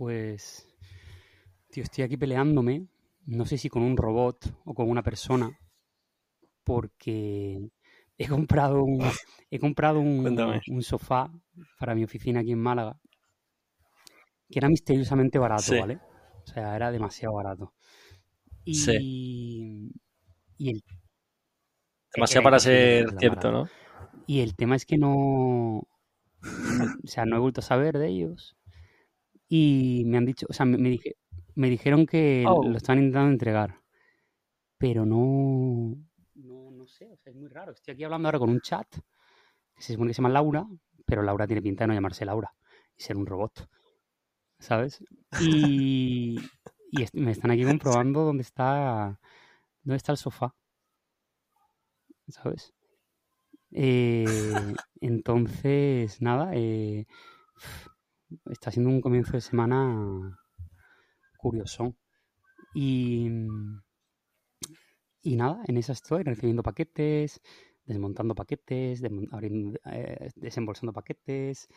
Pues, tío, estoy aquí peleándome, no sé si con un robot o con una persona, porque he comprado un, he comprado un, sofá para mi oficina aquí en Málaga, que era misteriosamente barato, Sí. ¿vale? O sea, era demasiado barato. Y, Sí. y el Demasiado para ser cierto, barato. ¿no? Y el tema es que no. O sea, no he vuelto a saber de ellos. Y me han dicho, o sea, me, me dije- me dijeron que Oh. lo estaban intentando entregar. Pero no. No, no sé, o sea, es muy raro. Estoy aquí hablando ahora con un chat que se supone que se llama Laura, pero Laura tiene pinta de no llamarse Laura y ser un robot. ¿Sabes? Y, y est- me están aquí comprobando dónde está. ¿Dónde está el sofá? ¿Sabes? Eh, entonces, nada, eh, está siendo un comienzo de semana curioso. Y, y nada, en esa estoy, recibiendo paquetes, desmontando paquetes, abriendo- eh, desembolsando paquetes,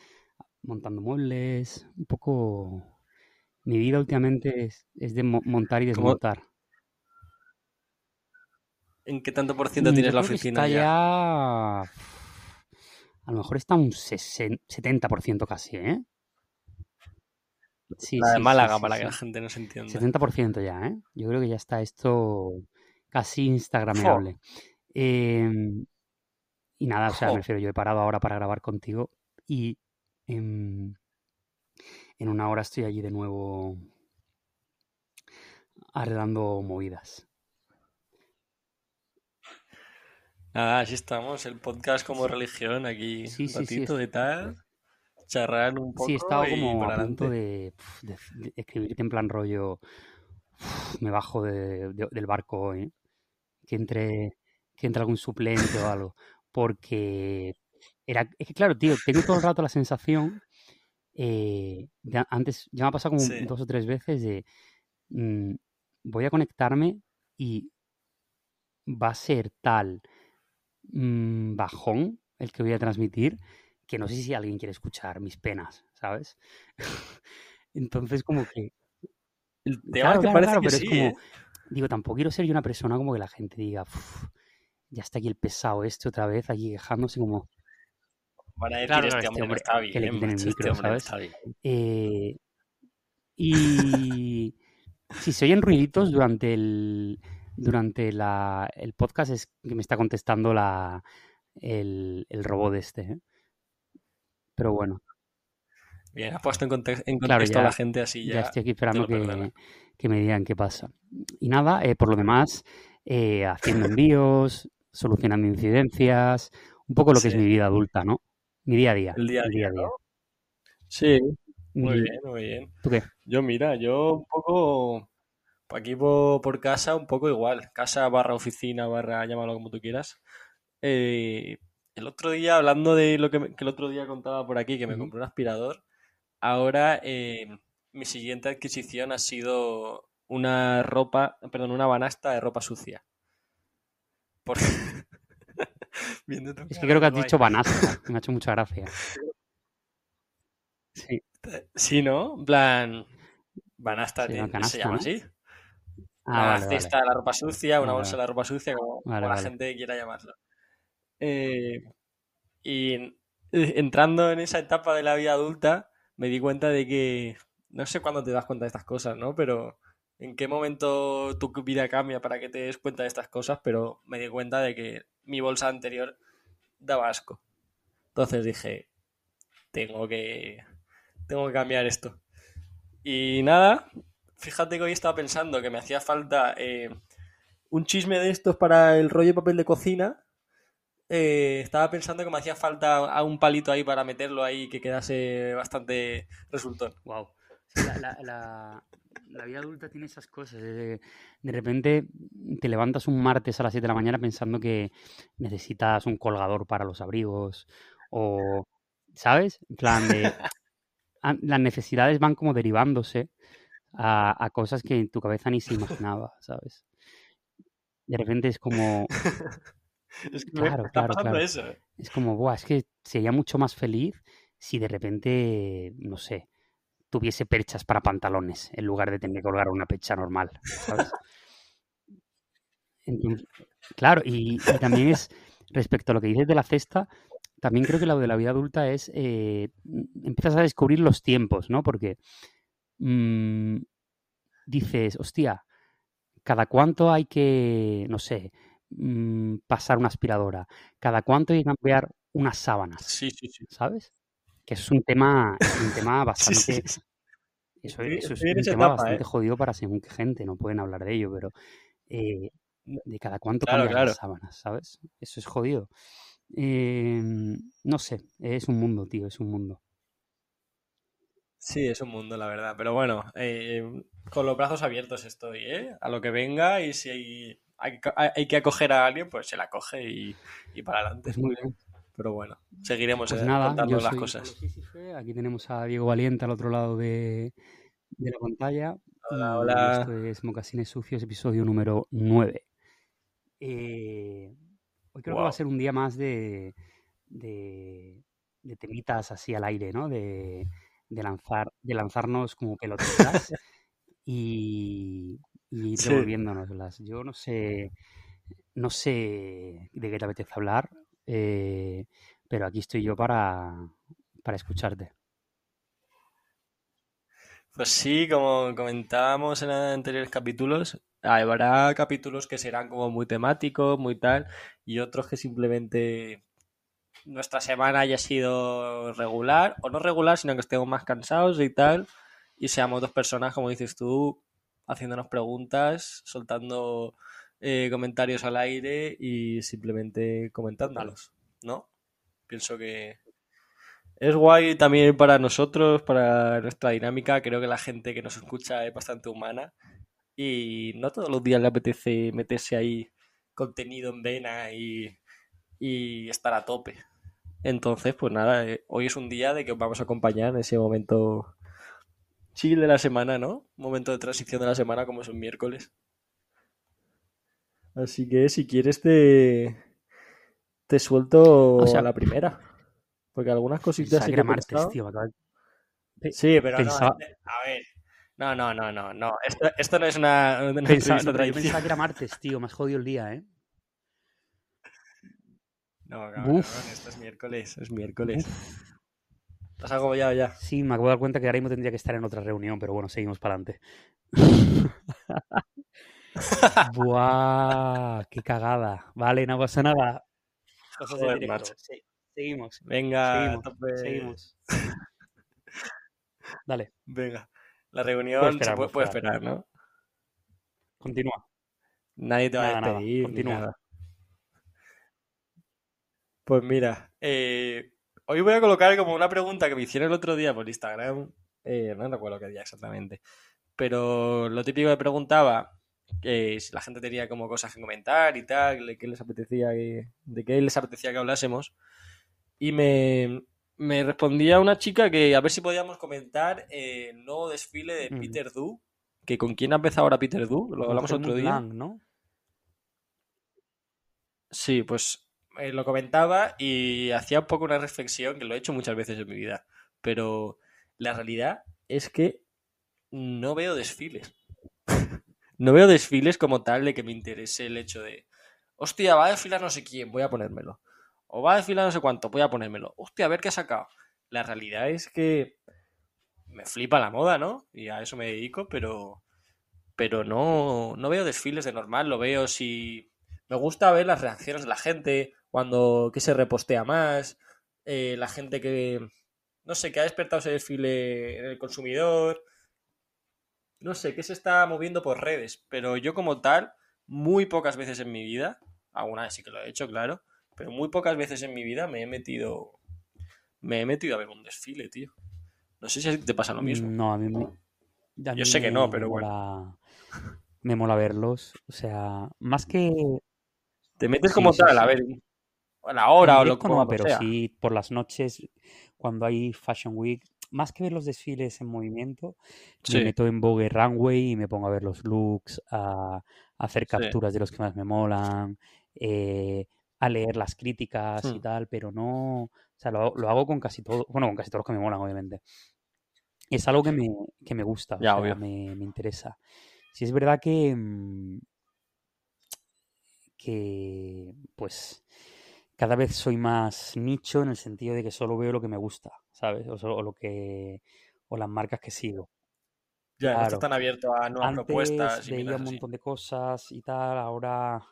montando muebles, un poco... Mi vida últimamente es, es de mo- montar y ¿Cómo? desmontar. ¿En qué tanto por ciento Mm, tienes la oficina está ya? ya... A lo mejor está un 60 70% casi, ¿eh? Sí, La de sí, Málaga, sí, para que la gente nos entienda. 70% ya, ¿eh? Yo creo que ya está esto casi ¡Jo! instagrameable. Em, y nada, o sea, me refiero, yo he parado ahora para grabar contigo y en una hora estoy allí de nuevo arreglando movidas. Nada, así estamos. El podcast como religión, aquí un ratito de tal, charrar un Sí, poco estado y como a punto de, pf, de- de escribirte en plan rollo, "Uf, me bajo de- de- del barco hoy, ¿eh? que entre, que entre algún suplente o algo, porque era, es que claro, tío, tengo todo el rato la sensación, eh, de antes, ya me ha pasado como Sí. dos o tres veces de, mm, voy a conectarme y va a ser tal mm, bajón el que voy a transmitir que no sé si alguien quiere escuchar mis penas, ¿sabes? Entonces como que, El tema claro, que claro, parece claro, que pero sí, es como, ¿eh? digo, tampoco quiero ser yo una persona como que la gente diga, "Uf, ya está aquí el pesado este otra vez, aquí quejándose como, Van a decir, este este hombre hombre, está que le bien, quiten el este micro, no ¿sabes? está bien. Eh, y si se oyen ruiditos durante el durante la, el podcast es que me está contestando la, el, el robot este, ¿eh? Pero bueno, Bien, has puesto en, conte- en claro, contexto a la ya, gente así ya ya estoy aquí esperando que, que me digan qué pasa. Y nada, eh, por lo demás, eh, haciendo envíos, solucionando incidencias, un poco lo que es mi vida adulta, ¿no? Mi día a día, el día a día. Sí, muy Y- bien, muy bien. ¿Tú qué? Yo, mira, yo un poco, aquí por, por casa, un poco igual. Casa barra oficina, barra, llámalo como tú quieras. Eh, el otro día, hablando de lo que, me- que el otro día contaba por aquí, que me compré un aspirador, ahora eh, mi siguiente adquisición ha sido una ropa, perdón, una banasta de ropa sucia. Por... Es que creo que has dicho banasta, me ha hecho mucha gracia. Sí, Sí, ¿no? En plan, banasta, se llama ¿te- ¿se canasta, llama ¿no? así? Ah, Una vale, vale. cesta de la ropa sucia, una Vale, bolsa de la ropa sucia, como, como la gente quiera llamarlo. Eh, y en- entrando en esa etapa de la vida adulta, me di cuenta de que, no sé cuándo te das cuenta de estas cosas, ¿no? Pero en qué momento tu vida cambia para que te des cuenta de estas cosas, pero me di cuenta de que mi bolsa anterior daba asco. Entonces dije, tengo que, tengo que cambiar esto. Y nada, fíjate que hoy estaba pensando que me hacía falta eh, un chisme de estos para el rollo de papel de cocina. Eh, estaba pensando que me hacía falta a un palito ahí para meterlo ahí que quedase bastante resultón. Wow. La, la- la- la vida adulta tiene esas cosas. De, de repente te levantas un martes a las 7 de la mañana pensando que necesitas un colgador para los abrigos o, ¿sabes? En plan de... a- Las necesidades van como derivándose a, a cosas que en tu cabeza ni se imaginaba, ¿sabes? De repente es como, Es que claro, está claro, claro. eso. ¿eh? Es como, buah, es que sería mucho más feliz si de repente, no sé, tuviese perchas para pantalones en lugar de tener que colgar una percha normal, ¿sabes? claro, y, también es respecto a lo que dices de la cesta, también creo que lo de la vida adulta es, eh, empiezas a descubrir los tiempos, ¿no? Porque mm, dices, hostia, cada cuánto hay que, no sé, mm, pasar una aspiradora, cada cuánto hay que cambiar unas sábanas, Sí, sí, sí. ¿sabes? Que es un tema, un tema bastante... Eso, eso es un tema bastante ¿eh? jodido para según qué gente, no pueden hablar de ello, pero eh, de cada cuánto Claro, cambias las claro. sábanas, ¿sabes? Eso es jodido. Em, no sé, es un mundo, tío, es un mundo. Sí, es un mundo, la verdad. Pero bueno, eh, con los brazos abiertos estoy, ¿eh? A lo que venga y si hay, hay, que- acoger a alguien, pues se la coge y, y para adelante. Pues muy bien. Pero bueno, seguiremos Pues eh, nada, contando yo las cosas. Aquí tenemos a Diego Valiente al otro lado de, de la pantalla Hola, hola. esto es Mocasines Sucios, episodio número 9. Eh, hoy creo que va a ser un día más de, de, de temitas así al aire, ¿no? De, de lanzar, de lanzarnos como pelotitas y, y Sí. devolviéndonoslas. Yo no sé, no sé de qué te apetece hablar, eh, pero aquí estoy yo para, para escucharte. Pues sí, como comentábamos en anteriores capítulos, habrá capítulos que serán como muy temáticos, muy tal, y otros que simplemente nuestra semana haya sido regular, o no regular, sino que estemos más cansados y tal, y seamos dos personas, como dices tú, haciéndonos preguntas, soltando eh, comentarios al aire y simplemente comentándolos, ¿no? Pienso que es guay también para nosotros, para nuestra dinámica. Creo que la gente que nos escucha es bastante humana y no todos los días le apetece meterse ahí contenido en vena y, y estar a tope. Entonces, pues nada, eh, hoy es un día de que os vamos a acompañar en ese momento chill de la semana, ¿no? Momento de transición de la semana como es un miércoles. Así que si quieres te, te suelto O sea, a la primera. Porque algunas cositas sí que martes, tío. pe- Sí, pero no, Pensaba, este- a ver. No, no, no, no, no. Esto, esto no es una, una pensaba, no, pero yo pensaba que era martes, tío. Me has jodido el día, ¿eh? No, cabrón, Uf, esto es miércoles, es miércoles. uf. ¿Estás agobiado ya? Sí, me acabo de dar cuenta que ahora mismo tendría que estar en otra reunión, pero bueno, seguimos para adelante. Buah, qué cagada. Vale, no pasa nada. Cosas Joder, directo. Sí, seguimos, Venga, a seguimos, seguimos. Dale, Venga. La reunión se esperar, puede, puedo puede esperar. esperar, ¿no? Continúa. Nadie te va a Nada, nada, despedir ni continúa. nada. Pues mira, eh, hoy voy a colocar como una pregunta que me hicieron el otro día por Instagram. eh, no recuerdo qué día exactamente. Pero lo típico que preguntaba, que si la gente tenía como cosas que comentar y tal, de qué les apetecía que, de qué les apetecía que hablásemos. Y me, me respondía una chica que a ver si podíamos comentar eh, el nuevo desfile de. Peter Du. Que con quién ha empezado ahora Peter Du, lo hablamos otro día. Lang, ¿no? Sí, pues eh, lo comentaba y hacía un poco una reflexión que lo he hecho muchas veces en mi vida, pero la realidad es que no veo desfiles. No veo desfiles como tal de que me interese el hecho de, hostia, va a desfilar no sé quién, voy a ponérmelo. O va a desfilar no sé cuánto, voy a ponérmelo. Hostia, a ver qué ha sacado. La realidad es que me flipa la moda, ¿no? Y a eso me dedico, pero, pero no, no veo desfiles de normal, lo veo si... Me gusta ver las reacciones de la gente, cuando que se repostea más, eh, la gente que, no sé, que ha despertado ese desfile en el consumidor, no sé, que se está moviendo por redes, pero yo como tal, muy pocas veces en mi vida, alguna vez sí que lo he hecho, claro, pero muy pocas veces en mi vida me he metido, me he metido a ver un desfile, tío. No sé si te pasa lo mismo. No, a mí, me- a Yo sé que no, pero bueno. me mola verlos. O sea, más que... Te metes como sí, tal, a sí. ver, la hora o lo directo no, pero sea. sí por las noches, cuando hay Fashion Week, más que ver los desfiles en movimiento, me meto en Vogue Runway y me pongo a ver los looks, a, a hacer sí. capturas de los que más me molan, eh, a leer las críticas y Hmm. tal, pero no, o sea, lo, lo hago con casi todo, bueno, con casi todos los que me molan, obviamente. es algo que me, que me gusta, Ya, o sea, me, me interesa. Si es verdad que, mm, que, pues, cada vez soy más nicho en el sentido de que solo veo lo que me gusta, ¿sabes? O, solo- o lo que, o las marcas que sigo. Ya, no estás Claro. tan abierto a nuevas Antes propuestas veía un montón de cosas y tal, ahora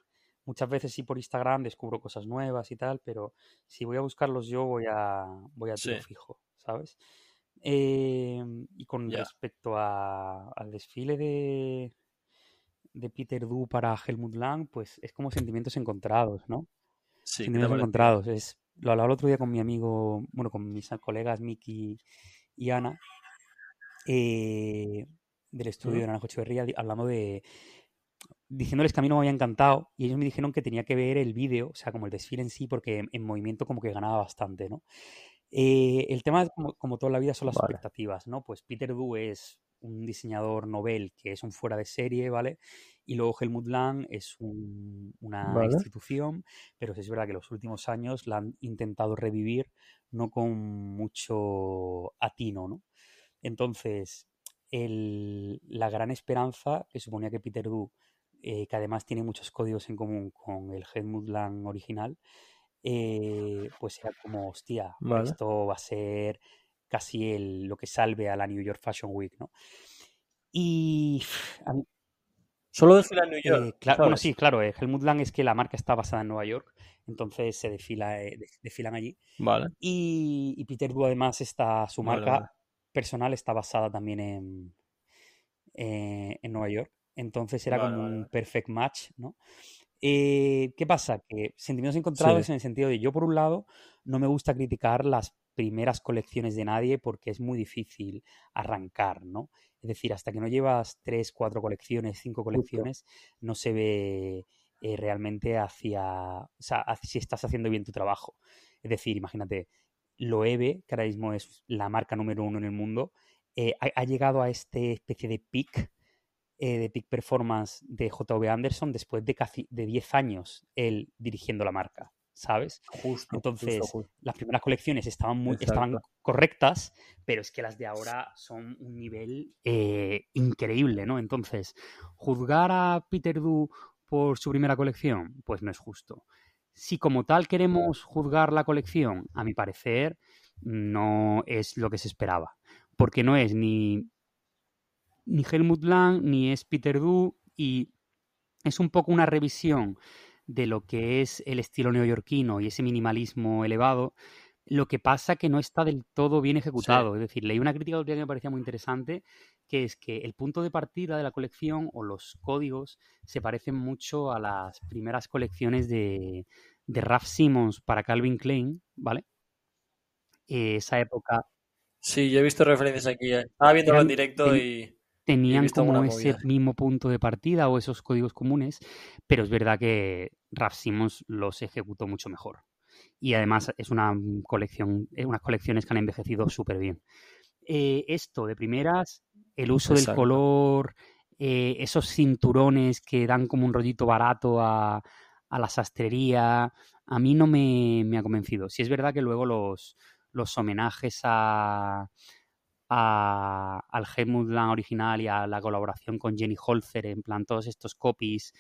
muchas veces sí por Instagram descubro cosas nuevas y tal, pero si voy a buscarlos yo voy a, voy a tiro Sí, fijo, ¿sabes? Em, y con respecto a- al desfile de, de Peter Du para Helmut Lang, pues es como sentimientos encontrados, ¿no? Sí, ¿qué te ha Sentimientos encontrados. Es, lo hablaba el otro día con mi amigo, bueno, con mis colegas Miki y Ana, eh, del estudio de. Naranjo Echeverría, hablando de, diciéndoles que a mí no me había encantado y ellos me dijeron que tenía que ver el vídeo, o sea, como el desfile en sí, porque en, en movimiento como que ganaba bastante, ¿no? Eh, el tema, como, como toda la vida, son las Vale. expectativas, ¿no? Pues Peter Du es un diseñador novel que es un fuera de serie, ¿vale? Y luego Helmut Lang es un- una Vale. institución, pero sí es verdad que los últimos años la han intentado revivir, no con mucho atino, ¿no? Entonces, el- la gran esperanza que suponía que Peter Du, eh, que además tiene muchos códigos en común con el Helmut Lang original, eh, pues era como, hostia, Vale. esto va a ser casi el, lo que salve a la New York Fashion Week, ¿no? Y a mí- Solo desfila en New eh, York, cla- bueno, sí, claro, eh, Helmut Lang es que la marca está basada en Nueva York, entonces se desfila, eh, de- desfilan allí. Vale, Y, y Peter Du además está, su marca vale. personal está basada también en, eh, en Nueva York. Entonces era Vale, como un perfect match, ¿no? ¿qué pasa? Que sentimientos encontrados Sí, en el sentido de yo, por un lado, no me gusta criticar las primeras colecciones de nadie porque es muy difícil arrancar, ¿no? Es decir, hasta que no llevas tres, cuatro colecciones, cinco colecciones, no se ve eh, realmente hacia, o sea, si estás haciendo bien tu trabajo. Es decir, imagínate, Loewe, que ahora mismo es la marca número uno en el mundo, eh, ha, ha llegado a este especie de peak, eh, de peak performance de JV Anderson después de casi de 10 años él dirigiendo la marca, ¿sabes? Justo, Entonces, justo. las primeras colecciones estaban, muy, estaban correctas, pero es que las de ahora son un nivel eh, increíble, ¿no? Entonces, juzgar a Peter Du por su primera colección, pues no es justo. Si como tal queremos juzgar la colección, a mi parecer, no es lo que se esperaba. Porque no es ni, ni Helmut Lang, ni es Peter Du, y es un poco una revisión de lo que es el estilo neoyorquino y ese minimalismo elevado. Lo que pasa que no está del todo bien Sí, ejecutado. Es decir, leí una crítica que me parecía muy interesante, que es que el punto de partida de la colección o los códigos se parecen mucho a las primeras colecciones de, de Ralph Simmons para Calvin Klein, ¿vale? Eh, esa época sí, yo he visto referencias aquí. eh. Estaba viéndolo en directo y, tenían como ese mismo punto de partida o esos códigos comunes, pero es verdad que Simmons los ejecutó mucho mejor. Y además es una colección, es unas colecciones que han envejecido súper bien. Eh, esto, de primeras, el uso del color, eh, esos cinturones que dan como un rollito barato a, a la sastrería, a mí no me, me ha convencido. Si es verdad que luego los, los homenajes a, a- al Helmut Lang original y a la colaboración con Jenny Holzer, en plan todos estos copies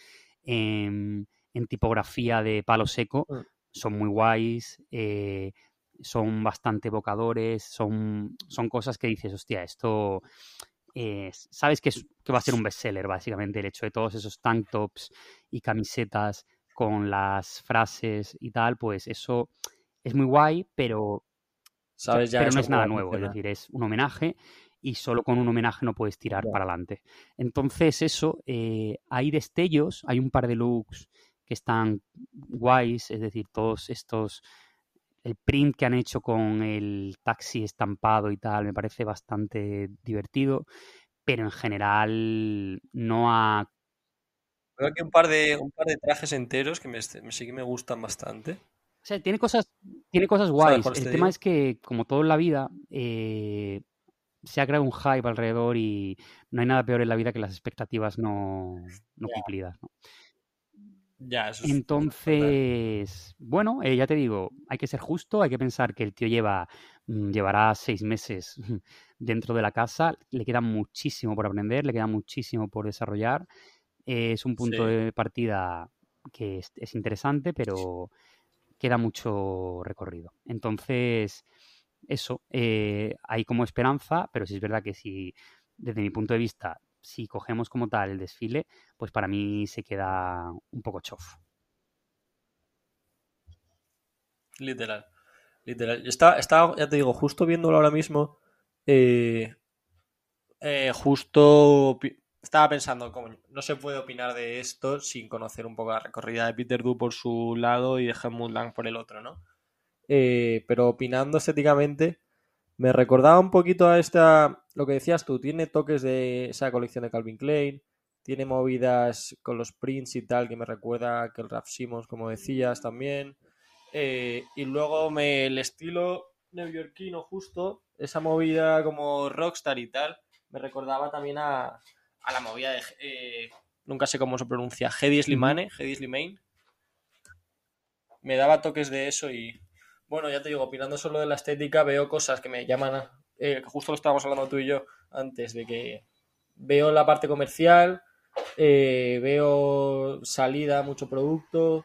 en, en tipografía de palo seco, Mm. son muy guays, eh, son bastante evocadores, son, son cosas que dices, hostia, esto... eh, sabes que, es- que va a ser un bestseller, básicamente, el hecho de todos esos tank tops y camisetas con las frases y tal, pues eso es muy guay, pero ¿Sabes ya pero no es nada nuevo, es decir, es un homenaje y solo con un homenaje no puedes tirar para adelante. Entonces, eso, eh, hay destellos, hay un par de looks que están guays, es decir, todos estos, el print que han hecho con el taxi estampado y tal, me parece bastante divertido, pero en general no ha... Veo aquí un par de, un par de trajes enteros que me, me- sí que me gustan bastante. O sea, tiene cosas, tiene cosas ¿Sabes guays. El te tema es que, como todo en la vida, eh, se ha creado un hype alrededor y no hay nada peor en la vida que las expectativas no, cumplidas, ¿no? ya, eso. Entonces, bueno, eh, ya te digo, hay que ser justo, hay que pensar que el tío lleva, mm, llevará seis meses dentro de la casa. Le queda muchísimo por aprender, le queda muchísimo por desarrollar. es un punto de partida que es, interesante, pero queda mucho recorrido. Entonces, eso, eh, hay como esperanza, pero sí es verdad que si, desde mi punto de vista, si cogemos como tal el desfile, pues para mí se queda un poco chof. Literal. Literal. Está, está, ya te digo, justo viéndolo ahora mismo, eh, eh, justo estaba pensando, como no se puede opinar de esto sin conocer un poco la recorrida de Peter Du por su lado y de Helmut Lang por el otro, ¿no? Eh, pero opinando estéticamente, me recordaba un poquito a esta, lo que decías tú, tiene toques de esa colección de Calvin Klein, tiene movidas con los prints y tal, que me recuerda que el Raf Simons, como decías, también. Eh, y luego me, el estilo neoyorquino justo, esa movida como rockstar y tal, me recordaba también a, a la movida de. Eh, nunca sé cómo se pronuncia. Hedy Slimane, Hedy Slimane. Me daba toques de eso y. Bueno, ya te digo, opinando solo de la estética, veo cosas que me llaman. A, eh, justo lo estábamos hablando tú y yo antes, de que veo la parte comercial, eh, veo salida, mucho producto.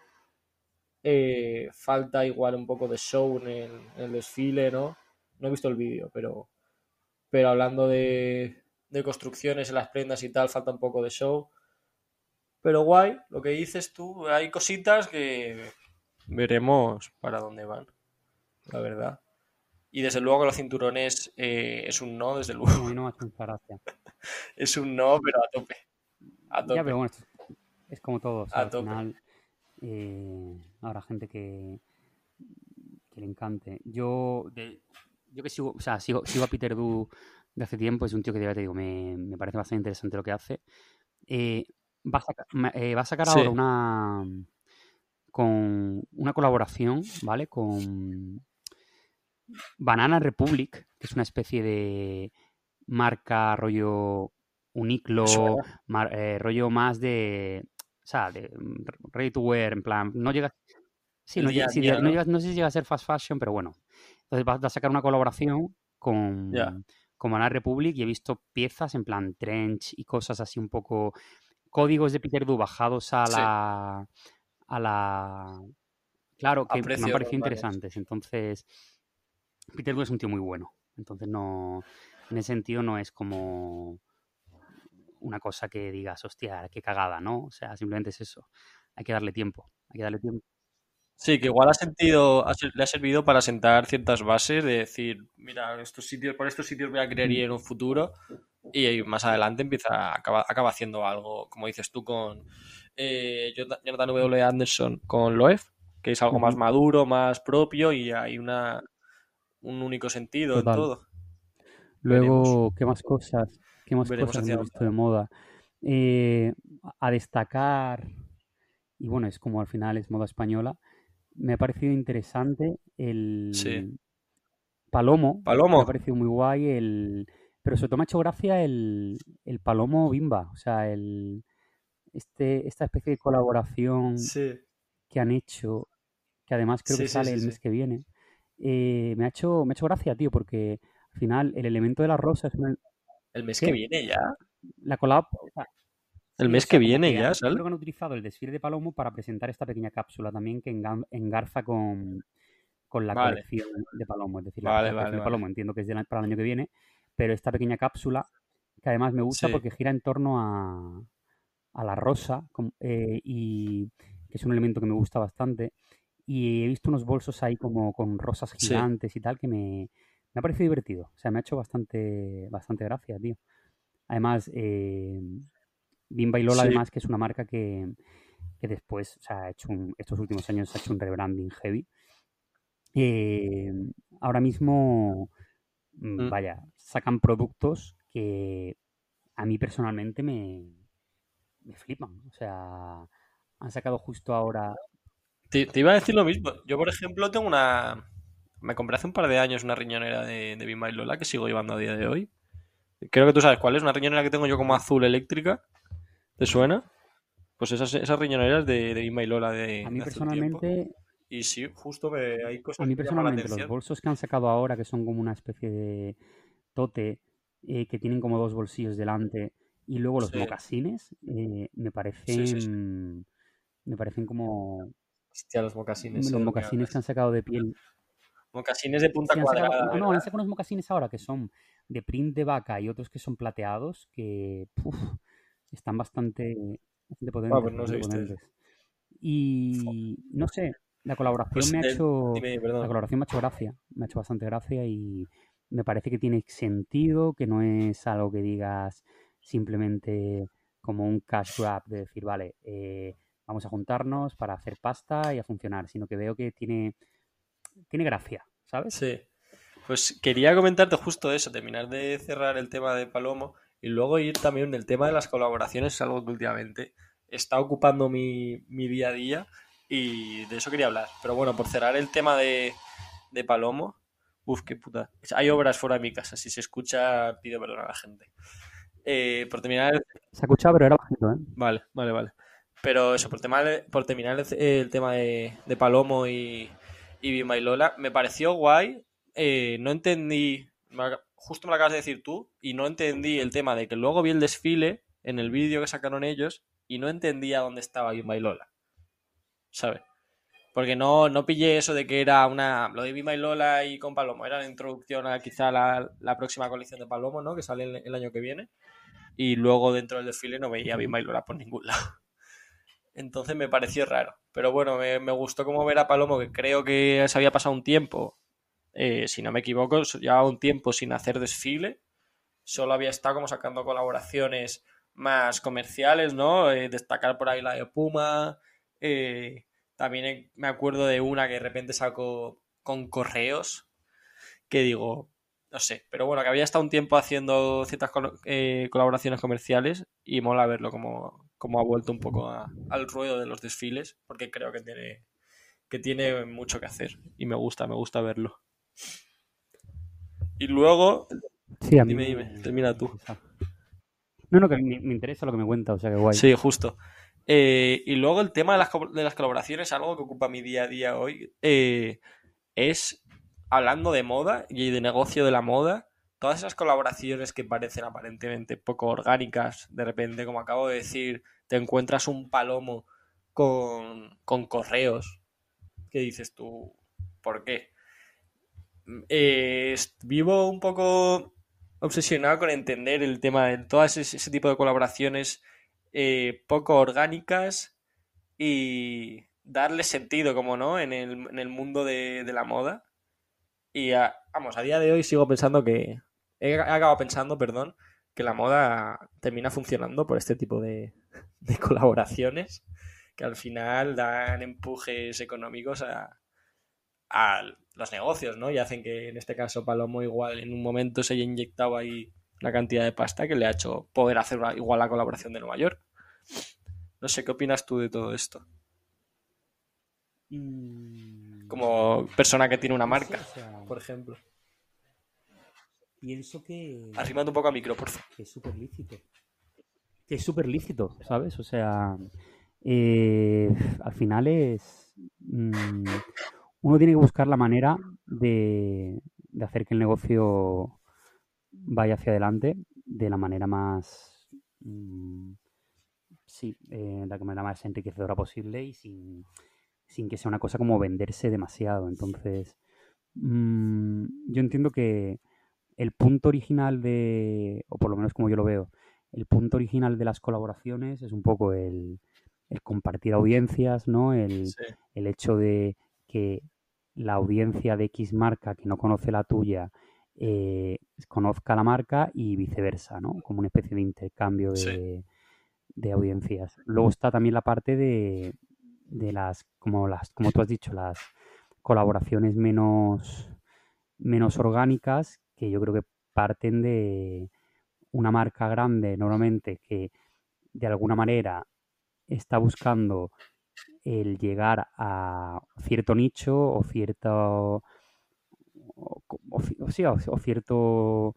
falta igual un poco de show en el, en el desfile, ¿no? No he visto el vídeo, pero. Pero hablando de, de construcciones en las prendas y tal, falta un poco de show. Pero guay, lo que dices tú, hay cositas que veremos para dónde van, la verdad. Y desde luego que los cinturones eh, es un no, desde luego. No, es un no, pero a tope. A tope. Ya, pero bueno, es como todo. al final eh, habrá gente que, que le encante. Yo, yo que sigo, o sea, sigo, sigo a Peter Du de hace tiempo. Es un tío que te digo, me, me parece bastante interesante lo que hace. Eh, va, a sacar, eh, va a sacar ahora una con una colaboración, ¿vale? Con Banana Republic, que es una especie de marca rollo Uniclo, eh, rollo más de, o sea, de ready to wear, en plan, no llega, sí, no, llega, ¿no? sé si llega a ser fast fashion, pero bueno, entonces va a sacar una colaboración con, como la Republic y he visto piezas en plan trench y cosas así un poco códigos de Peter Du bajados a la a la claro que me han parecido interesantes. Entonces Peter Du es un tío muy bueno. Entonces no en ese sentido no es como una cosa que digas hostia qué cagada no o sea simplemente es eso. Hay que darle tiempo hay que darle tiempo Sí, que igual ha sentido, le ha servido para sentar ciertas bases de decir, mira, estos sitios, por estos sitios voy a creer en un futuro y más adelante empieza, acaba, acaba haciendo algo, como dices tú, con eh, Jonathan W. Anderson, con Loef, que es algo más maduro, más propio y hay una un único sentido en todo. Luego, ¿qué más cosas? ¿Qué más cosas he visto de moda? Eh, a destacar, y bueno, es como al final es moda española, me ha parecido interesante el Palomo. Palomo. Me ha parecido muy guay el... Pero sobre todo me ha hecho gracia el, el Palomo Bimba. O sea, el, este, esta especie de colaboración que han hecho, que además creo que sale el mes que viene. Eh, me, ha hecho, me ha hecho gracia, tío, porque al final el elemento de la rosa es ¿El mes que viene ya? La colab... El mes que viene ya, ¿sabes? Creo que han utilizado el desfile de Palomo para presentar esta pequeña cápsula también que engarza con, la colección de Palomo. Es decir, la, colección de Palomo entiendo que es para el año que viene, pero esta pequeña cápsula que además me gusta porque gira en torno a, a la rosa eh, y que es un elemento que me gusta bastante. Y he visto unos bolsos ahí como con rosas gigantes y tal que me, me ha parecido divertido. O sea, me ha hecho bastante, bastante gracia, tío. Además, eh, Bimba y Lola, además, que es una marca que, después, o sea, ha hecho estos últimos años ha hecho un rebranding heavy. Eh, ahora mismo, mm, mm. vaya, sacan productos que a mí personalmente me, me flipan. O sea, han sacado justo ahora. Te, iba a decir lo mismo. Yo, por ejemplo, tengo una. Me compré hace un par de años una riñonera de, de Bimba y Lola que sigo llevando a día de hoy. Creo que tú sabes cuál es, una riñonera que tengo yo como azul eléctrica ¿Te suena? Pues esas, esas riñoneras de, de Ima y Lola de. A mí personalmente. Y sí, justo que hay cosas. A mí personalmente, los bolsos que han sacado ahora, que son como una especie de tote, eh, que tienen como dos bolsillos delante y luego los mocasines eh, me parecen me parecen como Hostia, los mocasines. los mocasines que han sacado de piel Mocasines de punta cuadrada. no, han sacado unos mocasines ahora que son de print de vaca y otros que son plateados que están bastante, bastante ah, pues potentes. Y no sé, la colaboración pues me ha hecho. la colaboración me ha hecho gracia. Me ha hecho bastante gracia y me parece que tiene sentido, que no es algo que digas simplemente como un cash grab de decir, vale, eh, vamos a juntarnos para hacer pasta y a funcionar, sino que veo que tiene, tiene gracia, ¿sabes? Sí. Pues quería comentarte justo eso, terminar de cerrar el tema de Palomo y luego ir también del tema de las colaboraciones, es algo que últimamente está ocupando mi, día a día y de eso quería hablar. Pero bueno, por cerrar el tema de, de Palomo, uff, qué puta. Hay obras fuera de mi casa, si se escucha pido perdón a la gente. Eh, por terminar... Se ha escuchado, pero era bajito, ¿eh? Vale, vale, vale. Pero eso, por, tema, por terminar el, tema de, Palomo y, y Lola, me pareció guay. Eh, no entendí, justo me lo acabas de decir tú, y no entendí el tema de que luego vi el desfile en el vídeo que sacaron ellos y no entendía dónde estaba Bimba y Lola. ¿Sabes? Porque no, no pillé eso de que era una. Lo de Bimba y Lola y con Palomo era la introducción a quizá la, la próxima colección de Palomo, ¿no? Que sale el, año que viene. Y luego dentro del desfile no veía a Bimba y Lola por ningún lado. Entonces me pareció raro. Pero bueno, me, me gustó como ver a Palomo, que creo que se había pasado un tiempo, eh, si no me equivoco, ya un tiempo sin hacer desfile. Solo había estado como sacando colaboraciones más comerciales, ¿no? Eh, destacar por ahí la de Puma. Eh, también me acuerdo de una que de repente sacó con correos, que digo, no sé, pero bueno, que había estado un tiempo haciendo ciertas eh, colaboraciones comerciales y mola verlo como, como ha vuelto un poco al ruedo de los desfiles, porque creo que tiene, que tiene mucho que hacer y me gusta, me gusta verlo. Y luego... Sí, a mí dime, dime, termina tú. No, no, que me, interesa lo que me cuenta, o sea que guay. Sí, justo. Eh, y luego el tema de las, de las, colaboraciones, algo que ocupa mi día a día hoy, eh, es hablando de moda y de negocio de la moda, todas esas colaboraciones que parecen aparentemente poco orgánicas, de repente, como acabo de decir, te encuentras un palomo con, con correos, ¿qué dices tú? ¿Por qué? Eh, vivo un poco obsesionado con entender el tema de todas ese, tipo de colaboraciones eh, poco orgánicas y darle sentido, como no, en el, en el mundo de, la moda. Y vamos, a día de hoy sigo pensando que. He acabado pensando, perdón, que la moda termina funcionando por este tipo de colaboraciones que al final dan empujes económicos a, a los negocios, ¿no? Y hacen que en este caso Palomo igual en un momento se haya inyectado ahí una cantidad de pasta que le ha hecho poder hacer igual la colaboración de Nueva York. No sé, ¿qué opinas tú de todo esto? Mm. Como persona que tiene una marca, por ejemplo. Pienso que... Arrimando un poco a micro, por favor. Que es súper lícito. Que es súper lícito, ¿sabes? O sea, eh, al final es... Mm, uno tiene que buscar la manera de, hacer que el negocio vaya hacia adelante de la manera más mm, sí, eh, la manera más enriquecedora posible y sin, que sea una cosa como venderse demasiado. Entonces, mm, yo entiendo que el punto original de, o por lo menos como yo lo veo, el punto original de las colaboraciones es un poco el, compartir audiencias, ¿no? El, el hecho de que la audiencia de X marca que no conoce la tuya eh, conozca la marca y viceversa, ¿no? Como una especie de intercambio de, audiencias. Luego está también la parte de, las, como las, como tú has dicho, las colaboraciones menos, menos orgánicas, que yo creo que parten de una marca grande normalmente que de alguna manera está buscando el llegar a cierto nicho o cierto o, cierto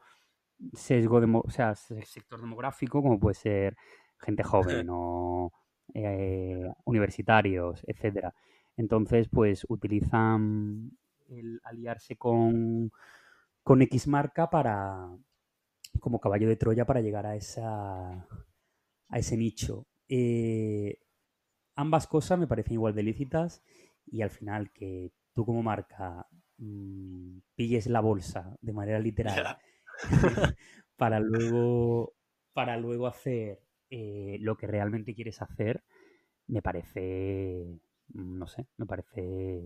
sesgo, de, o sea, sector demográfico, como puede ser gente joven o eh, universitarios, etcétera. Entonces, pues utilizan el aliarse con, con X marca para, como caballo de Troya para llegar a, esa, a ese nicho. Eh, ambas cosas me parecen igual de lícitas y al final que tú como marca mm, pilles la bolsa de manera literal para luego para luego hacer eh, lo que realmente quieres hacer me parece no sé me parece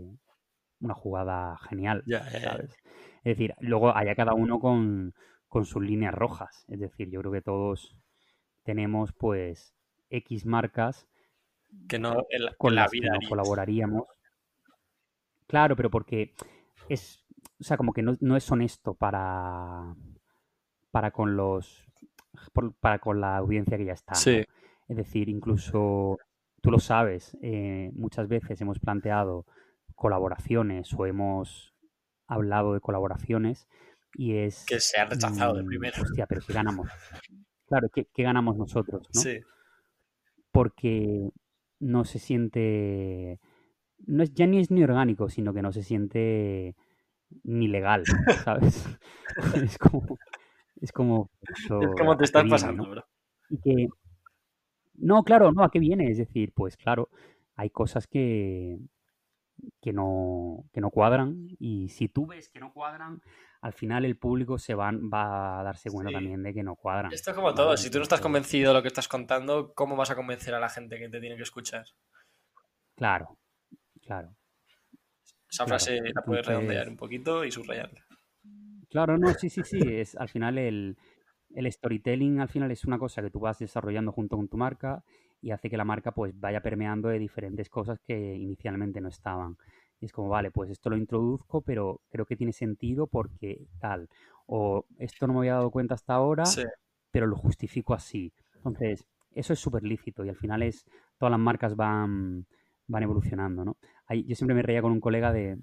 una jugada genial ¿sabes? es decir luego haya cada uno con, con sus líneas rojas. Es decir yo creo que todos tenemos pues X marcas que no con las vida que no colaboraríamos. Claro, pero porque es, o sea, como que no, es honesto para, para con los, para con la audiencia que ya está. Sí. Es decir, incluso tú lo sabes, eh, muchas veces hemos planteado colaboraciones o hemos hablado de colaboraciones y es... Que se ha rechazado de mm, primero. Hostia, pero ¿qué ganamos? Claro, ¿qué, qué ganamos nosotros? ¿no? Sí. Porque no se siente. No es, ya ni es ni orgánico, sino que no se siente ni legal, ¿sabes? es como. Es como. es como te estás pasando, bro. Y que. No, claro, no, ¿a qué viene? Es decir, pues claro, hay cosas que, que no, que no cuadran y si tú ves que no cuadran, al final el público se va, va a darse cuenta también de que no cuadran. Esto es como todo, si tú no estás convencido de lo que estás contando, ¿cómo vas a convencer a la gente que te tiene que escuchar? Claro, claro. Esa frase la puedes redondear un poquito y subrayarla. Claro, no, sí, sí, sí. Es, al final el, el storytelling al final es una cosa que tú vas desarrollando junto con tu marca y hace que la marca pues vaya permeando de diferentes cosas que inicialmente no estaban es como, vale, pues esto lo introduzco, pero creo que tiene sentido porque tal. O esto no me había dado cuenta hasta ahora, pero lo justifico así. Entonces, eso es súper lícito y al final es, todas las marcas van, van evolucionando, ¿no? Hay, yo siempre me reía con un colega de,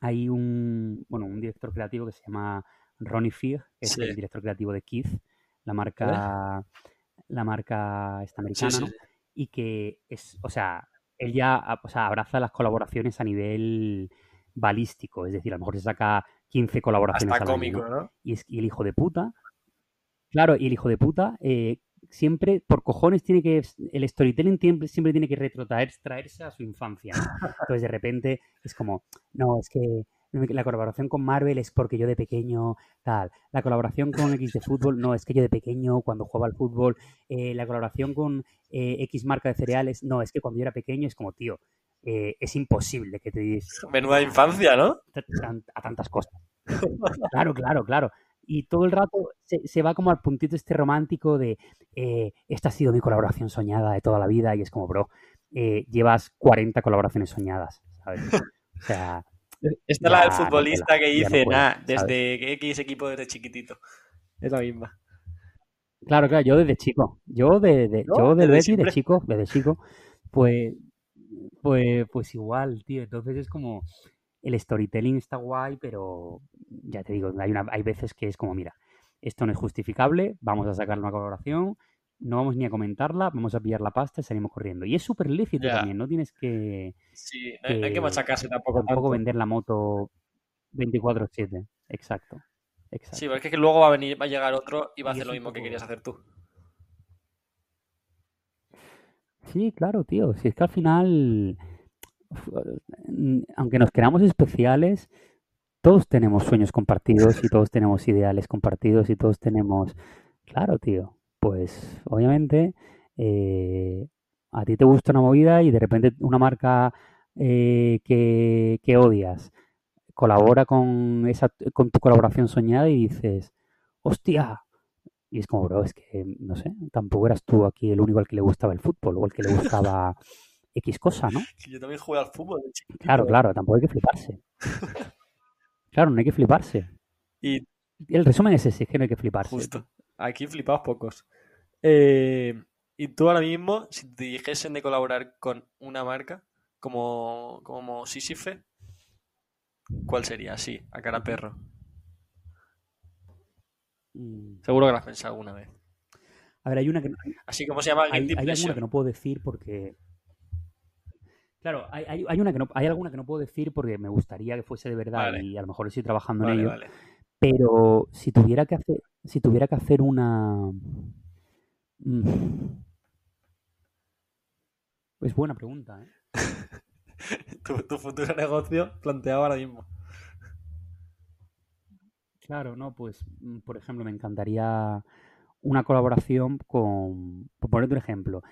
hay un, bueno, un director creativo que se llama Ronnie Fig, que es el director creativo de Keith, la marca, la marca esta americana, ¿no? Y que es, o sea, él ya abraza las colaboraciones a nivel balístico, es decir, a lo mejor se saca 15 colaboraciones Hasta cómico, ¿no? Y, es, el hijo de puta, claro, y el hijo de puta eh, siempre, por cojones, tiene que, el storytelling siempre, siempre tiene que retrotraerse a su infancia. Entonces, de repente, es como, no, es que la colaboración con Marvel es porque yo de pequeño tal. La colaboración con X de fútbol, no, es que yo de pequeño cuando jugaba al fútbol. Eh, la colaboración con eh, X marca de cereales, no, es que cuando yo era pequeño es como, tío, eh, es imposible que te digas... Menuda infancia, ¿no? A tantas cosas. Claro, claro, claro. Y todo el rato se, va como al puntito este romántico de esta ha sido mi colaboración soñada de toda la vida y es como, bro, llevas 40 colaboraciones soñadas, ¿sabes? O sea, esta es la del futbolista que dice, nada, desde X equipo desde chiquitito. Es la misma. Claro, claro, yo desde chico. Yo de, yo del Betty de chico, desde chico, pues, pues, pues igual, tío. Entonces es como el storytelling está guay, pero ya te digo, hay, una, hay veces que es como, mira, esto no es justificable, vamos a sacar una colaboración, no vamos ni a comentarla, vamos a pillar la pasta y salimos corriendo. Y es súper lícito también, no tienes que... Sí, no hay que machacarse tampoco. Tampoco vender la moto 24/7, exacto, exacto. Sí, porque es que luego va a venir, va a llegar otro y va a hacer lo mismo que querías hacer tú. Sí, claro, tío. Si es que al final, aunque nos creamos especiales, todos tenemos sueños compartidos y todos tenemos ideales compartidos y todos tenemos... Claro, tío pues obviamente eh, a ti te gusta una movida y de repente una marca eh, que, odias colabora con, esa, con tu colaboración soñada y dices, hostia, y es como, bro, es que, no sé, tampoco eras tú aquí el único al que le gustaba el fútbol o el que le gustaba X cosa, ¿no? yo también jugué al fútbol. Claro, claro, tampoco hay que fliparse. claro, no hay que fliparse. Y el resumen es ese, que no hay que fliparse. Justo. Aquí flipados pocos. Eh, y tú ahora mismo, si te dijesen de colaborar con una marca como, como Sísife, ¿cuál sería? Sí, a cara perro. Mm. Seguro que la has pensado alguna vez. A ver, hay una que Así como se llama Hay, hay alguna que no puedo decir porque. Claro, hay, hay, una que no, hay alguna que no puedo decir porque me gustaría que fuese de verdad y a lo mejor estoy trabajando en ello. Pero si tuviera que hacer, si tuviera que hacer una... mm, Es buena pregunta, ¿eh? tu, tu futuro negocio planteado ahora mismo. Claro, no, pues, mm, por ejemplo, me encantaría una colaboración con, por ponerte un ejemplo,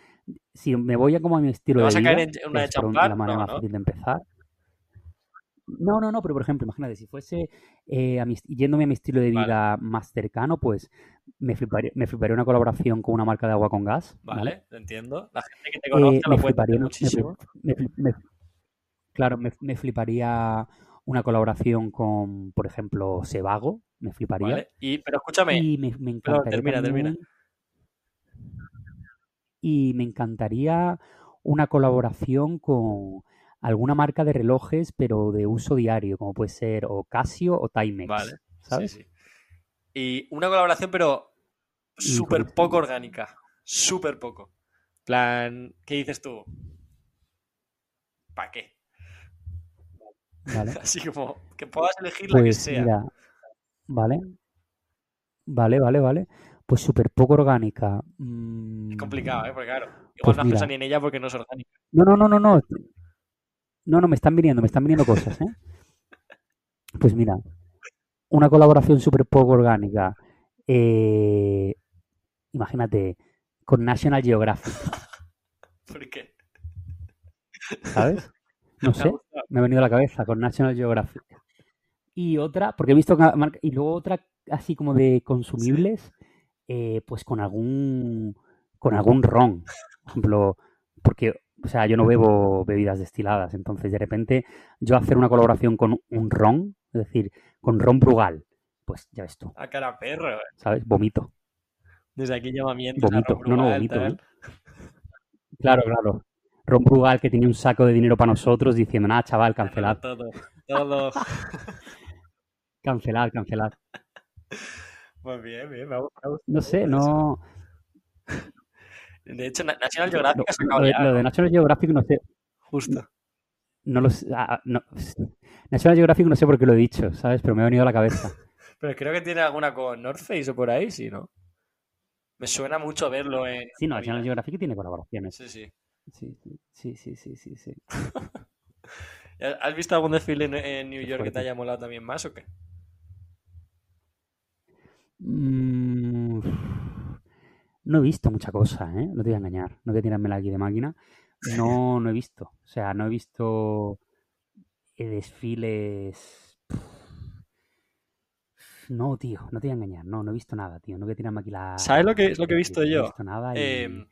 si me voy a como a mi ¿Te estilo de vas a caer vida, en una de champán? la manera No, más ¿no? fácil de empezar. No, no, no, pero por ejemplo, imagínate, si fuese eh, a mi, est- yéndome a mi estilo de Vale, vida más cercano, pues me fliparía, me fliparía una colaboración con una marca de agua con gas, ¿vale? vale, entiendo. La gente que te Eh, conoce me lo fliparía, me flip- muchísimo. me me- claro, me, me fliparía una colaboración con, por ejemplo, Sebago, me fliparía. Vale. Y, pero escúchame, Y me, encantaría termina, termina. y me encantaría una colaboración con alguna marca de relojes, pero de uso diario, como puede ser o Casio o Timex, Vale, sí, ¿sabes? sí. Y una colaboración, pero súper poco orgánica. Súper poco. plan, ¿qué dices tú? ¿Para qué? Vale. Así como que puedas elegir la que Pues sea. mira, vale, vale, vale, vale. Pues súper poco orgánica. Es Mm, complicado, ¿eh? Porque claro, igual Pues no has pensado ni en ella porque no es orgánica. No, no, no, no, no. No, no, me están viniendo, me están viniendo cosas, ¿eh? Pues mira, una colaboración súper poco orgánica. eh, imagínate, con National Geographic, ¿Por qué? ¿sabes? No sé, me ha venido a la cabeza con National Geographic. Y otra, porque he visto y luego otra así como de consumibles, eh, pues con algún con algún ron, por ejemplo, porque o sea, yo no bebo bebidas destiladas, entonces de repente yo hacer una colaboración con un ron, es decir, con ron Brugal, pues ya ves tú, A cara perro. ¿eh? ¿sabes? Vomito, Desde aquí llamamientos a vomito, no, no, vomito. ¿eh? Claro, claro. Ron Brugal que tenía un saco de dinero para nosotros diciendo, nada, chaval, cancelad, Todo, todo. cancelad, cancelad. Pues bien, bien, gustado. No sé, no... De hecho, Na- National Lo, Geographic ha lo sacado de, ya, lo de. National Geographic no sé, Justo. no lo sé, ah, no. National Geographic no sé por qué lo he dicho, ¿sabes? Pero me ha venido a la cabeza. Pero creo que tiene alguna con North Face o por ahí, sí, ¿no? Me suena mucho verlo en Sí, no, National. Geographic tiene colaboraciones. Sí, sí. Sí, sí, sí, sí, sí, sí. ¿Has visto algún desfile en, en New York que te haya molado también más o qué? Mm, no he visto mucha cosa, ¿eh? No te voy a engañar. No voy a tirármela aquí de máquina. No, no he visto. O sea, no he visto eh, desfiles. No, tío, no te voy a engañar. No, no he visto nada, tío. No voy a tirarme aquí la, ¿Sabes lo que lo que he visto No he yo? visto nada y. Eh,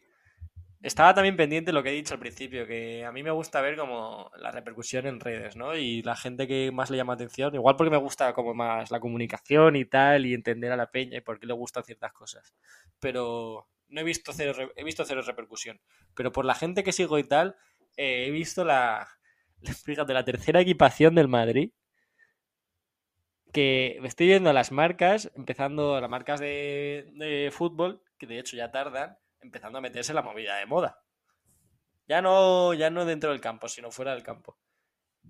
estaba también pendiente lo que he dicho al principio, que a mí me gusta ver como la repercusión en redes, ¿no? Y la gente que más le llama atención, igual porque me gusta como más la comunicación y tal, y entender a la peña y por qué le gustan ciertas cosas. Pero no he visto cero, he visto cero repercusión. Pero por la gente que sigo y tal, eh, he visto la, fíjate, la tercera equipación del Madrid, que me estoy viendo las marcas, empezando las marcas de, de fútbol, que de hecho ya tardan, empezando a meterse en la movida de moda. Ya no, ya no dentro del campo, sino fuera del campo.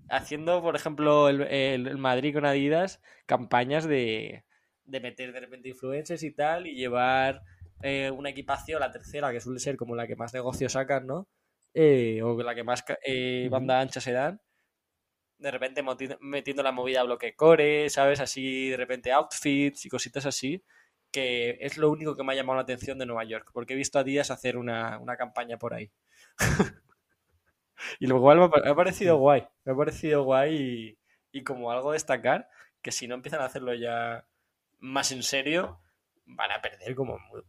Haciendo, por ejemplo, el, el- el Madrid con Adidas, campañas de, de meter de repente influencers y tal, y llevar eh, una equipación, la tercera, que suele ser como la que más negocio sacan, ¿no? Eh, o la que más eh, banda ancha se dan. De repente metiendo la movida bloque core, ¿sabes? Así, de repente outfits y cositas así que es lo único que me ha llamado la atención de Nueva York, porque he visto a Díaz hacer una, una campaña por ahí. y lo cual me ha, parecido guay, me ha parecido guay y, y como algo a destacar, que si no empiezan a hacerlo ya más en serio, van a perder como mu-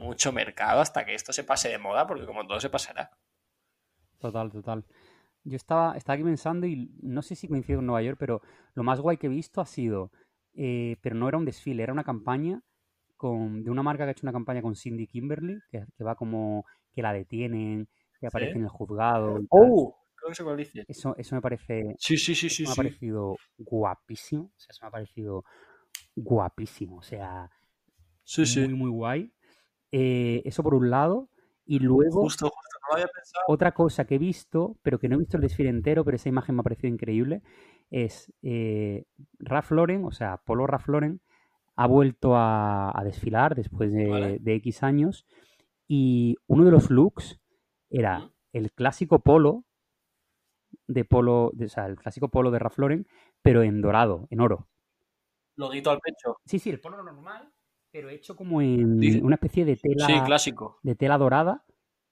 mucho mercado hasta que esto se pase de moda, porque como todo se pasará. Total, total. Yo estaba, estaba aquí pensando y no sé si coincido con Nueva York, pero lo más guay que he visto ha sido, eh, pero no era un desfile, era una campaña con, de una marca que ha hecho una campaña con Cindy Kimberly, que, que va como que la detienen, que aparece ¿Sí? en el juzgado. ¡Oh! Creo que se dice. Eso, eso me parece, Sí, sí, sí, sí, me ha parecido guapísimo, o sea, eso me ha parecido guapísimo, o sea, Sí, sí. muy, muy guay. Eh, eso por un lado, y luego Justo, justo, no lo había pensado. otra cosa que he visto, pero que no he visto el desfile entero, pero esa imagen me ha parecido increíble, es eh, Ralph Lauren, o sea, Polo Ralph Lauren, ha vuelto a, a desfilar después de, Vale. de X años y uno de los looks era el clásico polo de polo, de- o sea, el clásico polo de Ralph Lauren, pero en dorado, en oro. Loguito al pecho. Sí, sí, el polo normal, pero hecho como en Dice- una especie de tela, Sí, clásico. de tela dorada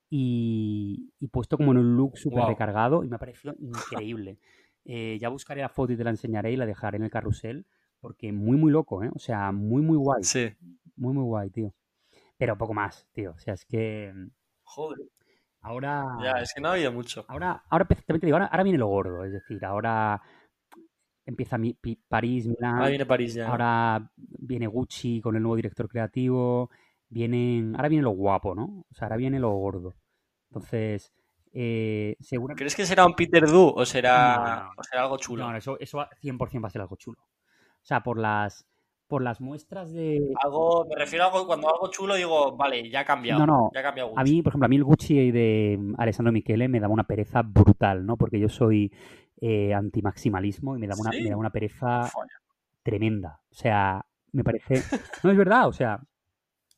y, y puesto como en un look súper recargado y me ha parecido increíble. Eh, ya buscaré la foto y te la enseñaré y la dejaré en el carrusel porque muy, muy loco, ¿eh? O sea, muy, muy guay. Sí. Muy, muy guay, tío. Pero poco más, tío. O sea, es que mm, Joder. ahora... Ya, es que no había mucho. Ahora, ahora también te digo, ahora, ahora viene lo gordo, es decir, ahora empieza mi, Pi- París, Milán, Ahora viene París ya. ahora viene Gucci con el nuevo director creativo, vienen, ahora viene lo guapo, ¿no? O sea, ahora viene lo gordo. Entonces, eh, seguramente... ¿Crees que será un Peter Du o será, No, no. o será algo chulo? No, no, eso, eso va- 100% va a ser algo chulo. O sea, por las, por las muestras de... Algo, me refiero a algo, cuando algo chulo digo, vale, ya ha cambiado. No, no. Ya ha cambiado A Gucci. mí, por ejemplo, a mí el Gucci de Alessandro Michele me daba una pereza brutal, ¿no? Porque yo soy eh, antimaximalismo y me daba una, ¿Sí? me daba una pereza tremenda. O sea, me parece. No es verdad, o sea,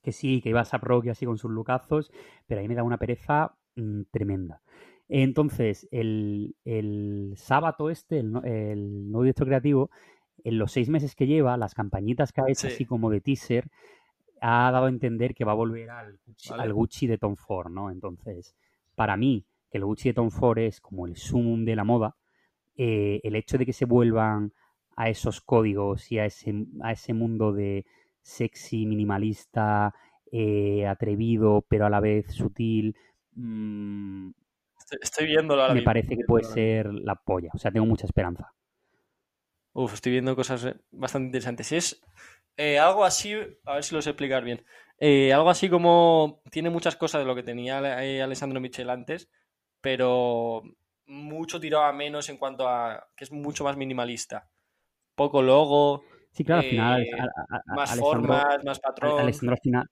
que sí, que iba a Rock y así con sus lucazos, pero a mí me da una pereza mm, tremenda. Entonces, el, el sábado este, el, el nuevo director creativo, en los seis meses que lleva, las campañitas que ha hecho Sí. así como de teaser, ha dado a entender que va a volver al Vale. al Gucci de Tom Ford, ¿no? Entonces, para mí, que el Gucci de Tom Ford es como el sumum de la moda, eh, el hecho de que se vuelvan a esos códigos y a ese, a ese mundo de sexy, minimalista, eh, atrevido, pero a la vez sutil, mm, Estoy, estoy viéndolo ahora me mismo. parece que puede ser la polla. O sea, tengo mucha esperanza. Uf, estoy viendo cosas eh, bastante interesantes. Es eh, algo así, a ver si lo sé explicar bien. Eh, algo así como tiene muchas cosas de lo que tenía Alessandro Michel antes, pero mucho tirado a menos en cuanto a que es mucho más minimalista. Poco logo, Sí, claro, al final, Eh, a- a- a- más Alessandro- formas, más patrón. Alessandro al final.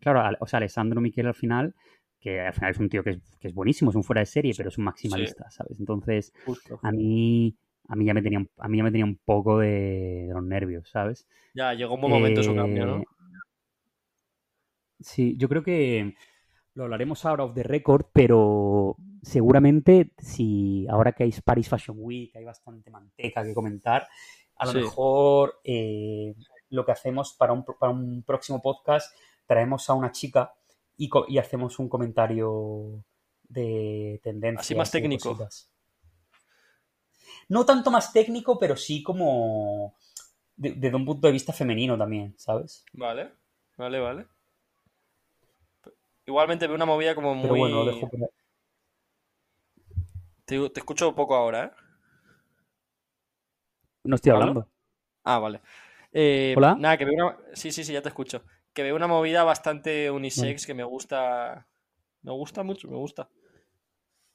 Claro, o sea, Alessandro Miquel al final, que al final es un tío que es, que es buenísimo, es un fuera de serie, pero es un maximalista, ¿sabes? Entonces, Justo. a mí, a mí ya me tenía, un- a mí ya me tenía un poco de, de los nervios, ¿sabes? Ya, llegó un buen momento su cambio, ¿no? Eh, Sí, yo creo que lo hablaremos ahora off the record, pero seguramente si ahora que hay Paris Fashion Week, hay bastante manteca que comentar, a lo Sí. mejor eh, lo que hacemos para un, para un próximo podcast, traemos a una chica y, y hacemos un comentario de tendencias. Así más técnico. cositas. No tanto más técnico, pero sí como de- desde un punto de vista femenino también, ¿sabes? Vale, vale, vale. Igualmente veo una movida como muy... Pero bueno, lo dejo. Te, te escucho poco ahora, ¿eh? No estoy hablando. Ah, vale. Eh, ¿Hola? Nada, que veo una... Sí, sí, sí, ya te escucho. Que veo una movida bastante unisex que me gusta... Me gusta mucho, me gusta.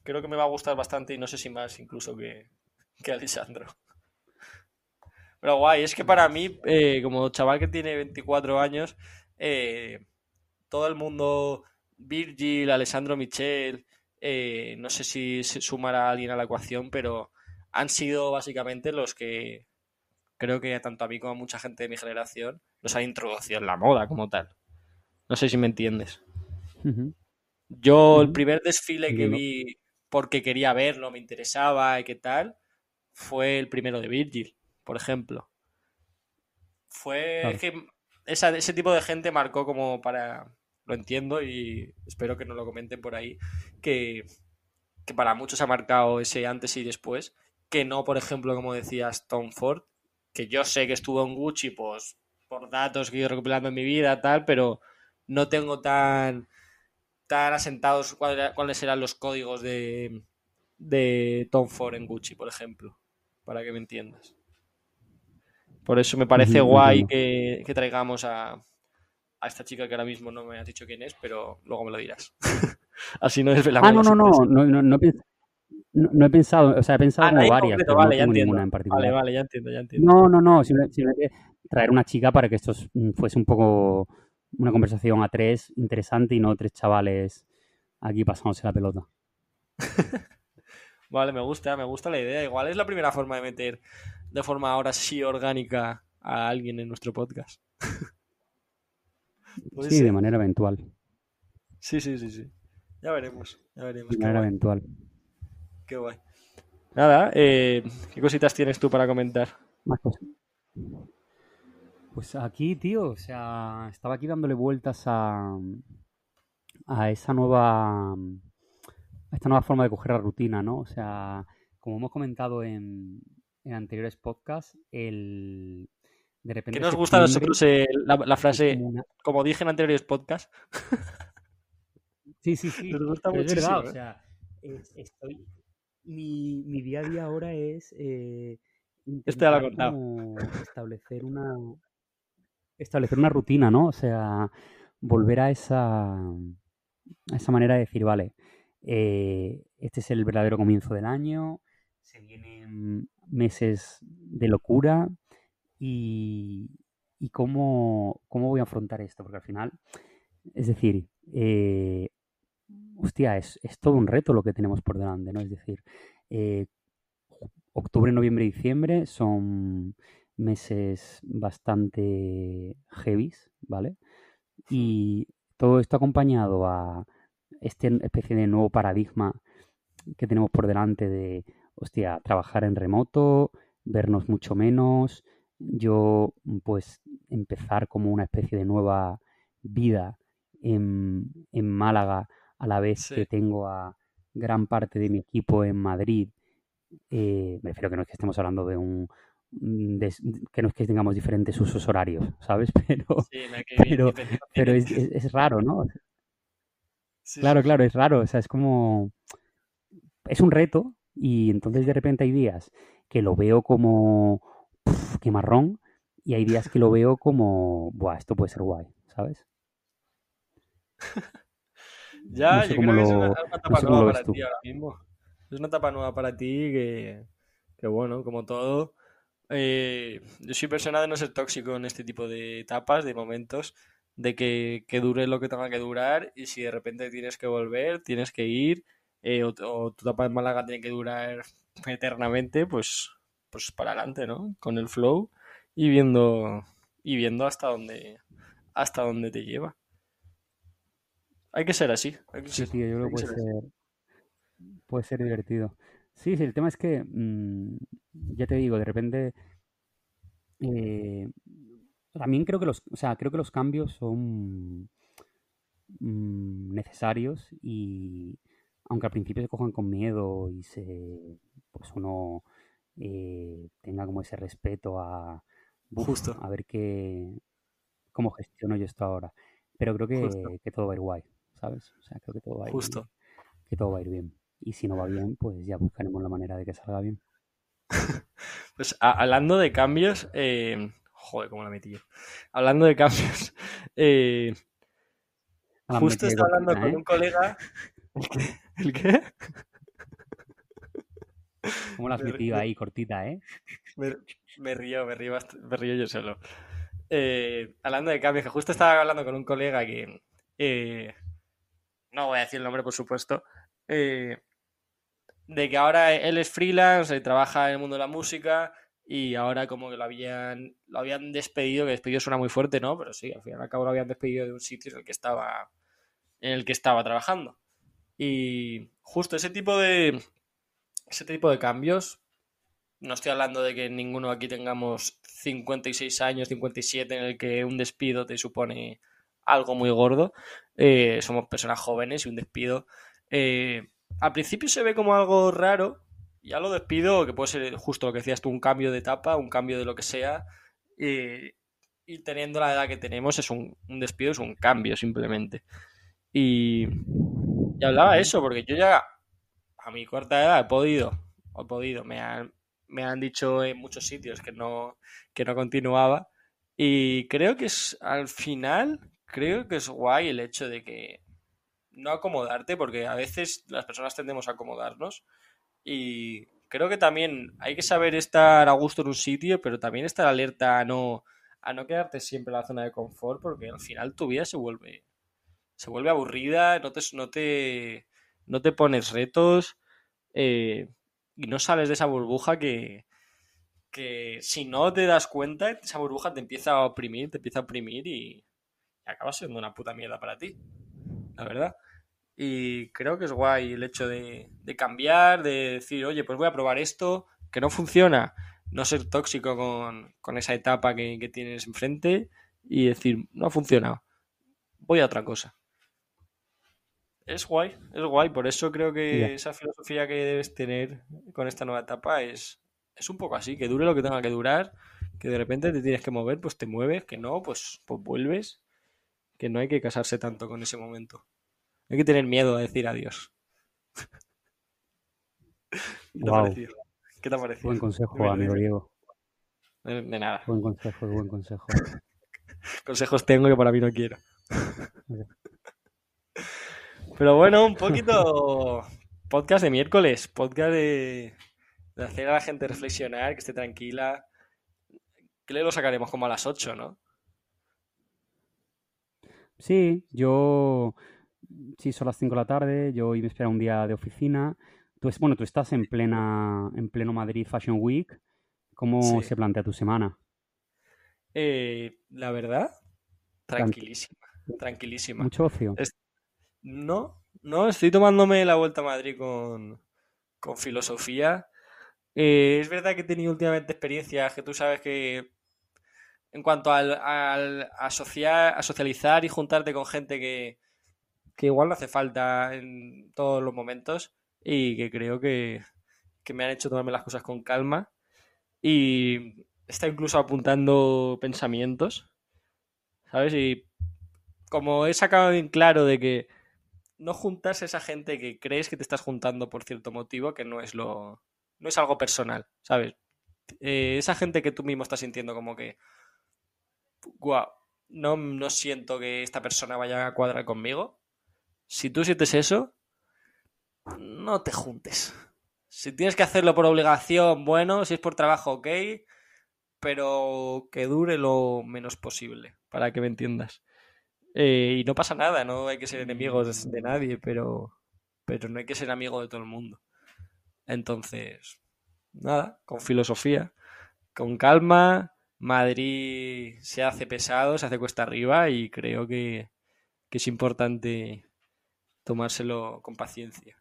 Creo que me va a gustar bastante y no sé si más incluso que, que Alessandro. Pero guay, es que para mí, eh, como chaval que tiene 24 años, eh, todo el mundo, Virgil, Alessandro Michel, eh, no sé si se sumará alguien a la ecuación, pero han sido básicamente los que creo que tanto a mí como a mucha gente de mi generación los han introducido en la moda como tal. No sé si me entiendes. Yo el primer desfile que vi porque quería verlo, me interesaba y qué tal, fue el primero de Virgil, por ejemplo. Fue Claro. que esa- ese tipo de gente marcó como para, lo entiendo y espero que no lo comenten por ahí, que, que para muchos ha marcado ese antes y después, que no, por ejemplo, como decías, Tom Ford, que yo sé que estuvo en Gucci pues, por datos que he ido recopilando en mi vida, tal, pero no tengo tan tan asentados cuáles eran los códigos de, de Tom Ford en Gucci, por ejemplo, para que me entiendas. Por eso me parece guay que, que traigamos a, a esta chica que ahora mismo no me has dicho quién es, pero luego me lo dirás. Así no desvelamos Ah, no, la no, no, no, no, no no- no he pensado, o sea, he pensado Ah, como varias, pero vale, no tengo entiendo. ninguna en particular. Vale, vale, ya entiendo, ya entiendo. No, no, no, simple- simplemente traer una chica para que esto es- mm, fuese un poco una conversación a tres interesante y no tres chavales aquí pasándose la pelota. Vale, me gusta, me gusta la idea. Igual es la primera forma de meter de forma ahora sí orgánica a alguien en nuestro podcast. sí, de manera eventual. Sí, sí, sí, sí. Ya veremos, ya veremos. De manera eventual. Qué guay. Nada, eh, ¿qué cositas tienes tú para comentar? Más cosas. Pues aquí, tío, o sea, estaba aquí dándole vueltas a, a esa nueva, esta nueva forma de coger la rutina, ¿no? O sea, como hemos comentado en, en anteriores podcasts, el, de repente... ¿Qué nos gusta a nosotros la, frase, como, dije en anteriores podcasts? sí, sí, sí. Nos gusta es verdad, o ¿eh? sea, estoy... Mi, mi, día a día ahora es... Eh, este lo contado. Establecer una, establecer una rutina, ¿no? O sea, volver a esa, a esa manera de decir, vale, eh, este es el verdadero comienzo del año, se vienen meses de locura y, y cómo, cómo, voy a afrontar esto, porque al final, es decir, eh, hostia, es, es, todo un reto lo que tenemos por delante, ¿no? Es decir, eh, octubre, noviembre y diciembre son meses bastante heavies, ¿vale? Y todo esto acompañado a esta especie de nuevo paradigma que tenemos por delante de, hostia, trabajar en remoto, vernos mucho menos, yo pues empezar como una especie de nueva vida en, en Málaga a la vez que tengo a gran parte de mi equipo en Madrid. Eh, me refiero que no es que estemos hablando de un, Mm, que no es que tengamos diferentes usos horarios, ¿sabes? Pero, pero, es, raro, ¿no? Claro, claro, es raro. O sea, es como. Es un reto y entonces de repente hay días que lo veo como. que marrón y hay días que lo veo como. Buah, esto puede ser guay, ¿sabes? ya, yo creo que es una, etapa nueva para ti ahora mismo. Es una etapa nueva para ti que, que bueno, como todo eh, yo soy persona de no ser tóxico en este tipo de etapas, de momentos, de que, dure lo que tenga que durar y si de repente tienes que volver, tienes que ir, eh, o, tu etapa en Málaga tiene que durar eternamente, pues, pues para adelante, ¿no? Con el flow y viendo, y viendo hasta dónde, hasta dónde te lleva. Hay que ser así. sí, tío, yo creo que puede ser, puede ser divertido. Sí, sí, el tema es que, mm, ya te digo, de repente, eh, también creo que los, o sea, creo que los cambios son mm, necesarios y aunque al principio se cojan con miedo y se, pues uno eh, tenga como ese respeto a, Justo. a ver qué, cómo gestiono yo esto ahora. Pero creo que, que todo va a ir guay, ¿sabes? O sea, creo que todo va a ir, Justo. que todo va a ir bien y si no va bien, pues ya buscaremos la manera de que salga bien. pues hablando de cambios, eh, joder, cómo la metí yo. Hablando de cambios, eh, justo estaba hablando con ¿eh? un colega. ¿El qué? ¿Cómo la has metido ahí, cortita, eh? Me, río, me río, me río yo solo. hablando de cambios, que justo estaba hablando con un colega que. no voy a decir el nombre, por supuesto. Eh, de que ahora él es freelance, trabaja en el mundo de la música y ahora como que lo habían, lo habían despedido, que despedido suena muy fuerte, ¿no? Pero sí, al final y al cabo lo habían despedido de un sitio en el que estaba, en el que estaba trabajando. Y justo ese tipo de, ese tipo de cambios, no estoy hablando de que ninguno aquí tengamos 56 años, 57, en el que un despido te supone algo muy gordo. Eh, somos personas jóvenes y un despido eh, al principio se ve como algo raro, ya lo despido, que puede ser justo lo que decías tú, un cambio de etapa, un cambio de lo que sea, y teniendo la edad que tenemos, es un, despido, es un cambio simplemente. Y, y hablaba eso, porque yo ya a mi corta edad he podido, he podido, me han, me han dicho en muchos sitios que no, que no continuaba, y creo que es al final, creo que es guay el hecho de que no acomodarte, porque a veces las personas tendemos a acomodarnos y creo que también hay que saber estar a gusto en un sitio, pero también estar alerta a no, a no quedarte siempre en la zona de confort, porque al final tu vida se vuelve, se vuelve aburrida, no te, no te, no te pones retos eh, y no sales de esa burbuja que, que si no te das cuenta, esa burbuja te empieza a oprimir, te empieza a oprimir y acaba siendo una puta mierda para ti, la verdad. Y creo que es guay el hecho de, cambiar, de decir, oye, pues voy a probar esto, que no funciona, no ser tóxico con, esa etapa que, tienes enfrente y decir, no ha funcionado, voy a otra cosa. Es guay, es guay, por eso creo que esa filosofía que debes tener con esta nueva etapa es, es un poco así, que dure lo que tenga que durar, que de repente te tienes que mover, pues te mueves, que no, pues, pues vuelves, que no hay que casarse tanto con ese momento. Hay que tener miedo a decir adiós. ¿Qué te ha parecido? ¿Qué te ha parecido? Buen consejo, amigo Diego. De, nada. Buen consejo, buen consejo. Consejos tengo que para mí no quiero. Pero bueno, un poquito podcast de miércoles, podcast de, de hacer a la gente reflexionar, que esté tranquila. Que le lo sacaremos como a las 8, ¿no? Sí, yo. Sí, son las 5 de la tarde. Yo hoy me espera un día de oficina. Tú, bueno, tú estás en plena en pleno Madrid Fashion Week. ¿Cómo se plantea tu semana? Eh, la verdad, tranquilísima. Tranquilísima. Mucho ocio. No, no, estoy tomándome la vuelta a Madrid con, con filosofía eh, es verdad que he tenido últimamente experiencias que tú sabes que en cuanto al, al a, socializar y juntarte con gente que, igual no hace falta en todos los momentos y que creo que, me han hecho tomarme las cosas con calma y está incluso apuntando pensamientos, ¿sabes? Y como he sacado en claro de que no juntas a esa gente que crees que te estás juntando por cierto motivo, que no es lo, no es algo personal, ¿sabes? Eh, esa gente que tú mismo estás sintiendo como que, guau, no, no siento que esta persona vaya a cuadrar conmigo. Si tú sientes eso, no te juntes. Si tienes que hacerlo por obligación, bueno, si es por trabajo, ok, pero que dure lo menos posible, para que me entiendas. Eh, y no pasa nada, no hay que ser enemigos de nadie, pero, pero no hay que ser amigo de todo el mundo. Entonces, nada, con filosofía, con calma. Madrid se hace pesado, se hace cuesta arriba y creo que, es importante tomárselo con paciencia.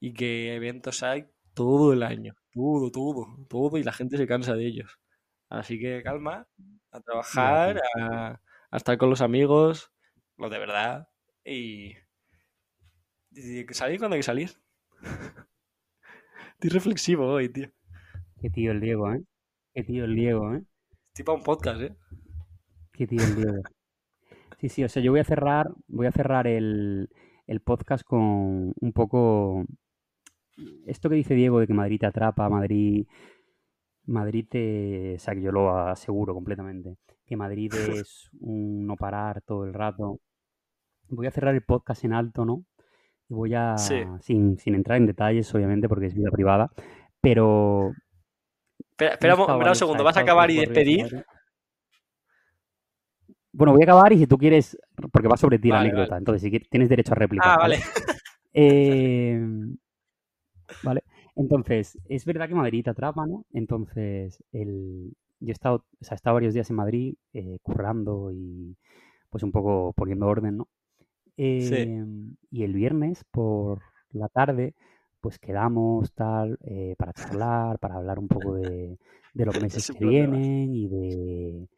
Y que eventos hay todo el año, todo, todo, todo, y la gente se cansa de ellos. Así que calma, a trabajar, a, a estar con los amigos, lo de verdad, y, y salir cuando hay que salir. Estoy reflexivo hoy, tío. Qué tío el Diego, ¿eh? Qué tío el Diego, ¿eh? Tipo un podcast, ¿eh? Qué tío el Diego. Sí, sí, o sea, yo voy a cerrar, voy a cerrar el, podcast con un poco esto que dice Diego de que Madrid te atrapa, Madrid, Madrid te, o sea, que yo lo aseguro completamente, que Madrid es un no parar todo el rato. Voy a cerrar el podcast en alto, ¿no? Y voy a, sin, entrar en detalles, obviamente, porque es vida privada, pero... Espera, un segundo, ¿vas a acabar y despedir? Bueno, voy a acabar y si tú quieres, porque va sobre ti la anécdota, entonces si tienes derecho a réplica. Ah, vale. Eh, vale. Entonces, es verdad que Madrid te atrapa, ¿no? Entonces, el, yo he estado, o sea, he estado varios días en Madrid eh, currando y pues un poco poniendo orden, ¿no? Em, y el viernes por la tarde, pues quedamos tal eh, para charlar, para hablar un poco de, los meses que vienen y de.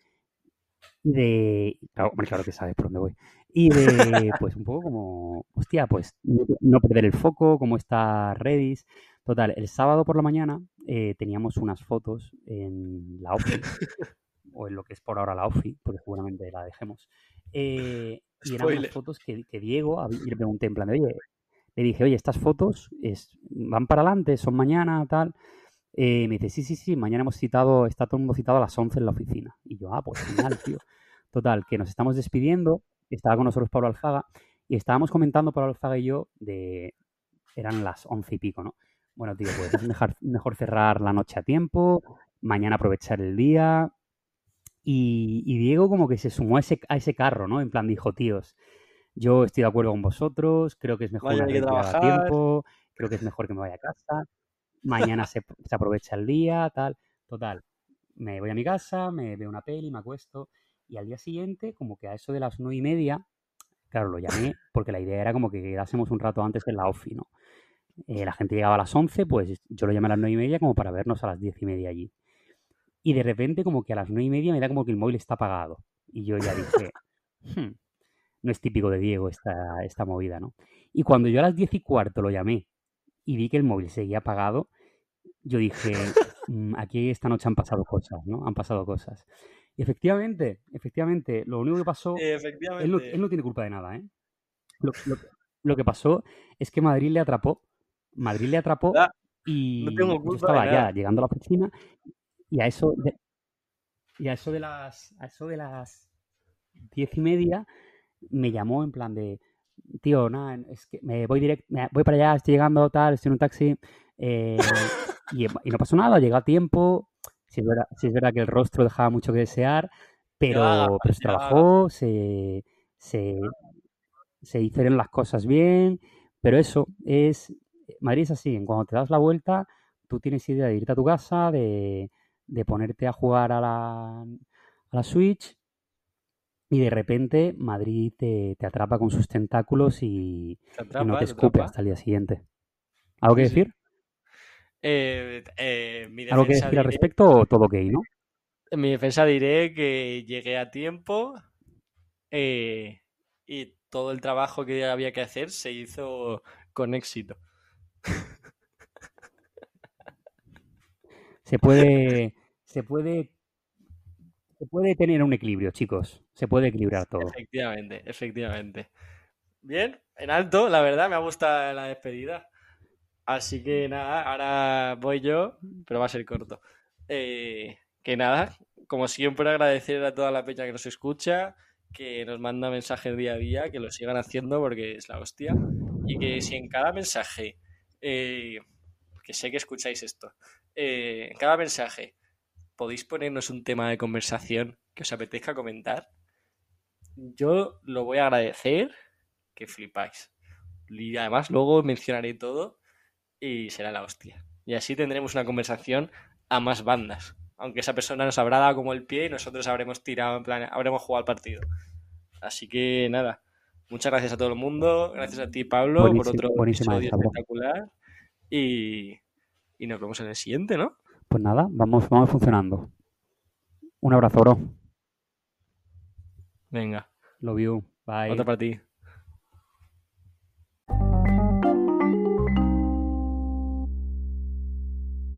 Y de. Claro, claro que sabes por dónde voy. Y de, pues un poco como. Hostia, pues no, perder el foco, cómo está Redis. Total, el sábado por la mañana eh, teníamos unas fotos en la OFI, o en lo que es por ahora la OFI, porque seguramente la dejemos. Eh, y eran unas fotos que, Diego, y le pregunté en plan de, oye, le dije, oye, estas fotos es, van para adelante, son mañana, tal. Eh, me dice, sí, sí, sí, mañana hemos citado, está todo el mundo citado a las 11 en la oficina. Y yo, ah, pues genial, tío. Total, que nos estamos despidiendo, estaba con nosotros Pablo Alzaga, y estábamos comentando Pablo Alzaga y yo de, eran las 11 y pico, ¿no? Bueno, tío, pues es mejor, mejor cerrar la noche a tiempo, mañana aprovechar el día, y, Diego como que se sumó a ese, a ese carro, ¿no? En plan dijo, tíos, yo estoy de acuerdo con vosotros, creo que es mejor que a tiempo, creo que es mejor que me vaya a casa, mañana se, aprovecha el día, tal, total. me voy a mi casa, me veo una peli, me acuesto. Y al día siguiente, como que a eso de las nueve y media, claro, lo llamé porque la idea era como que quedásemos un rato antes en la OFI, ¿no? Eh, la gente llegaba a las 11, pues yo lo llamé a las nueve y media como para vernos a las diez y media allí. Y de repente, como que a las nueve y media me da como que el móvil está apagado. Y yo ya dije, hmm, no es típico de Diego esta, esta movida, ¿no? Y cuando yo a las diez y cuarto lo llamé y vi que el móvil seguía apagado, yo dije, mm, aquí esta noche han pasado cosas, ¿no? Han pasado cosas. Y efectivamente, efectivamente, lo único que pasó, él no, él no tiene culpa de nada, ¿eh? Lo, lo- lo que pasó es que Madrid le atrapó, Madrid le atrapó Ah, y no tengo yo de estaba ya llegando a la oficina y a eso de, y a eso de las a eso de las diez y media me llamó en plan de tío, nada, es que me voy directo, voy para allá, estoy llegando, tal, estoy en un taxi eh, y, y no pasó nada, llegué a tiempo. Si es, verdad, sí es verdad que el rostro dejaba mucho que desear, pero, Ya, pero se trabajó, se, se, se hicieron las cosas bien, pero eso es, Madrid es así, cuando te das la vuelta, tú tienes idea de irte a tu casa, de, de ponerte a jugar a la, a la Switch y de repente Madrid te, te atrapa con sus tentáculos y, Te y no te escupe hasta el día siguiente. ¿Algo que decir? Eh, eh, mi ¿Algo que decir al respecto o todo ok, no? en mi defensa diré que llegué a tiempo eh, y todo el trabajo que había que hacer se hizo con éxito. Se puede, se puede, se puede tener un equilibrio, chicos. Se puede equilibrar todo. Efectivamente, efectivamente. Bien, en alto, la verdad, me ha gustado la despedida. Así que nada, ahora voy yo, pero va a ser corto. Eh, que nada, como siempre, agradecer a toda la peña que nos escucha, que nos manda mensajes día a día, que lo sigan haciendo porque es la hostia. Y que si en cada mensaje, eh, que sé que escucháis esto, eh, en cada mensaje podéis ponernos un tema de conversación que os apetezca comentar, yo lo voy a agradecer que flipáis. Y además luego mencionaré todo y será la hostia. Y así tendremos una conversación a más bandas. Aunque esa persona nos habrá dado como el pie y nosotros habremos tirado, en plan, habremos jugado el partido. Así que nada, muchas gracias a todo el mundo. Gracias a ti, Pablo, por Buenísimo, otro buenísima episodio espectacular. Y, y nos vemos en el siguiente, ¿no? Pues nada, vamos, vamos funcionando. Un abrazo, bro. Venga, Love you. Bye. otro para ti.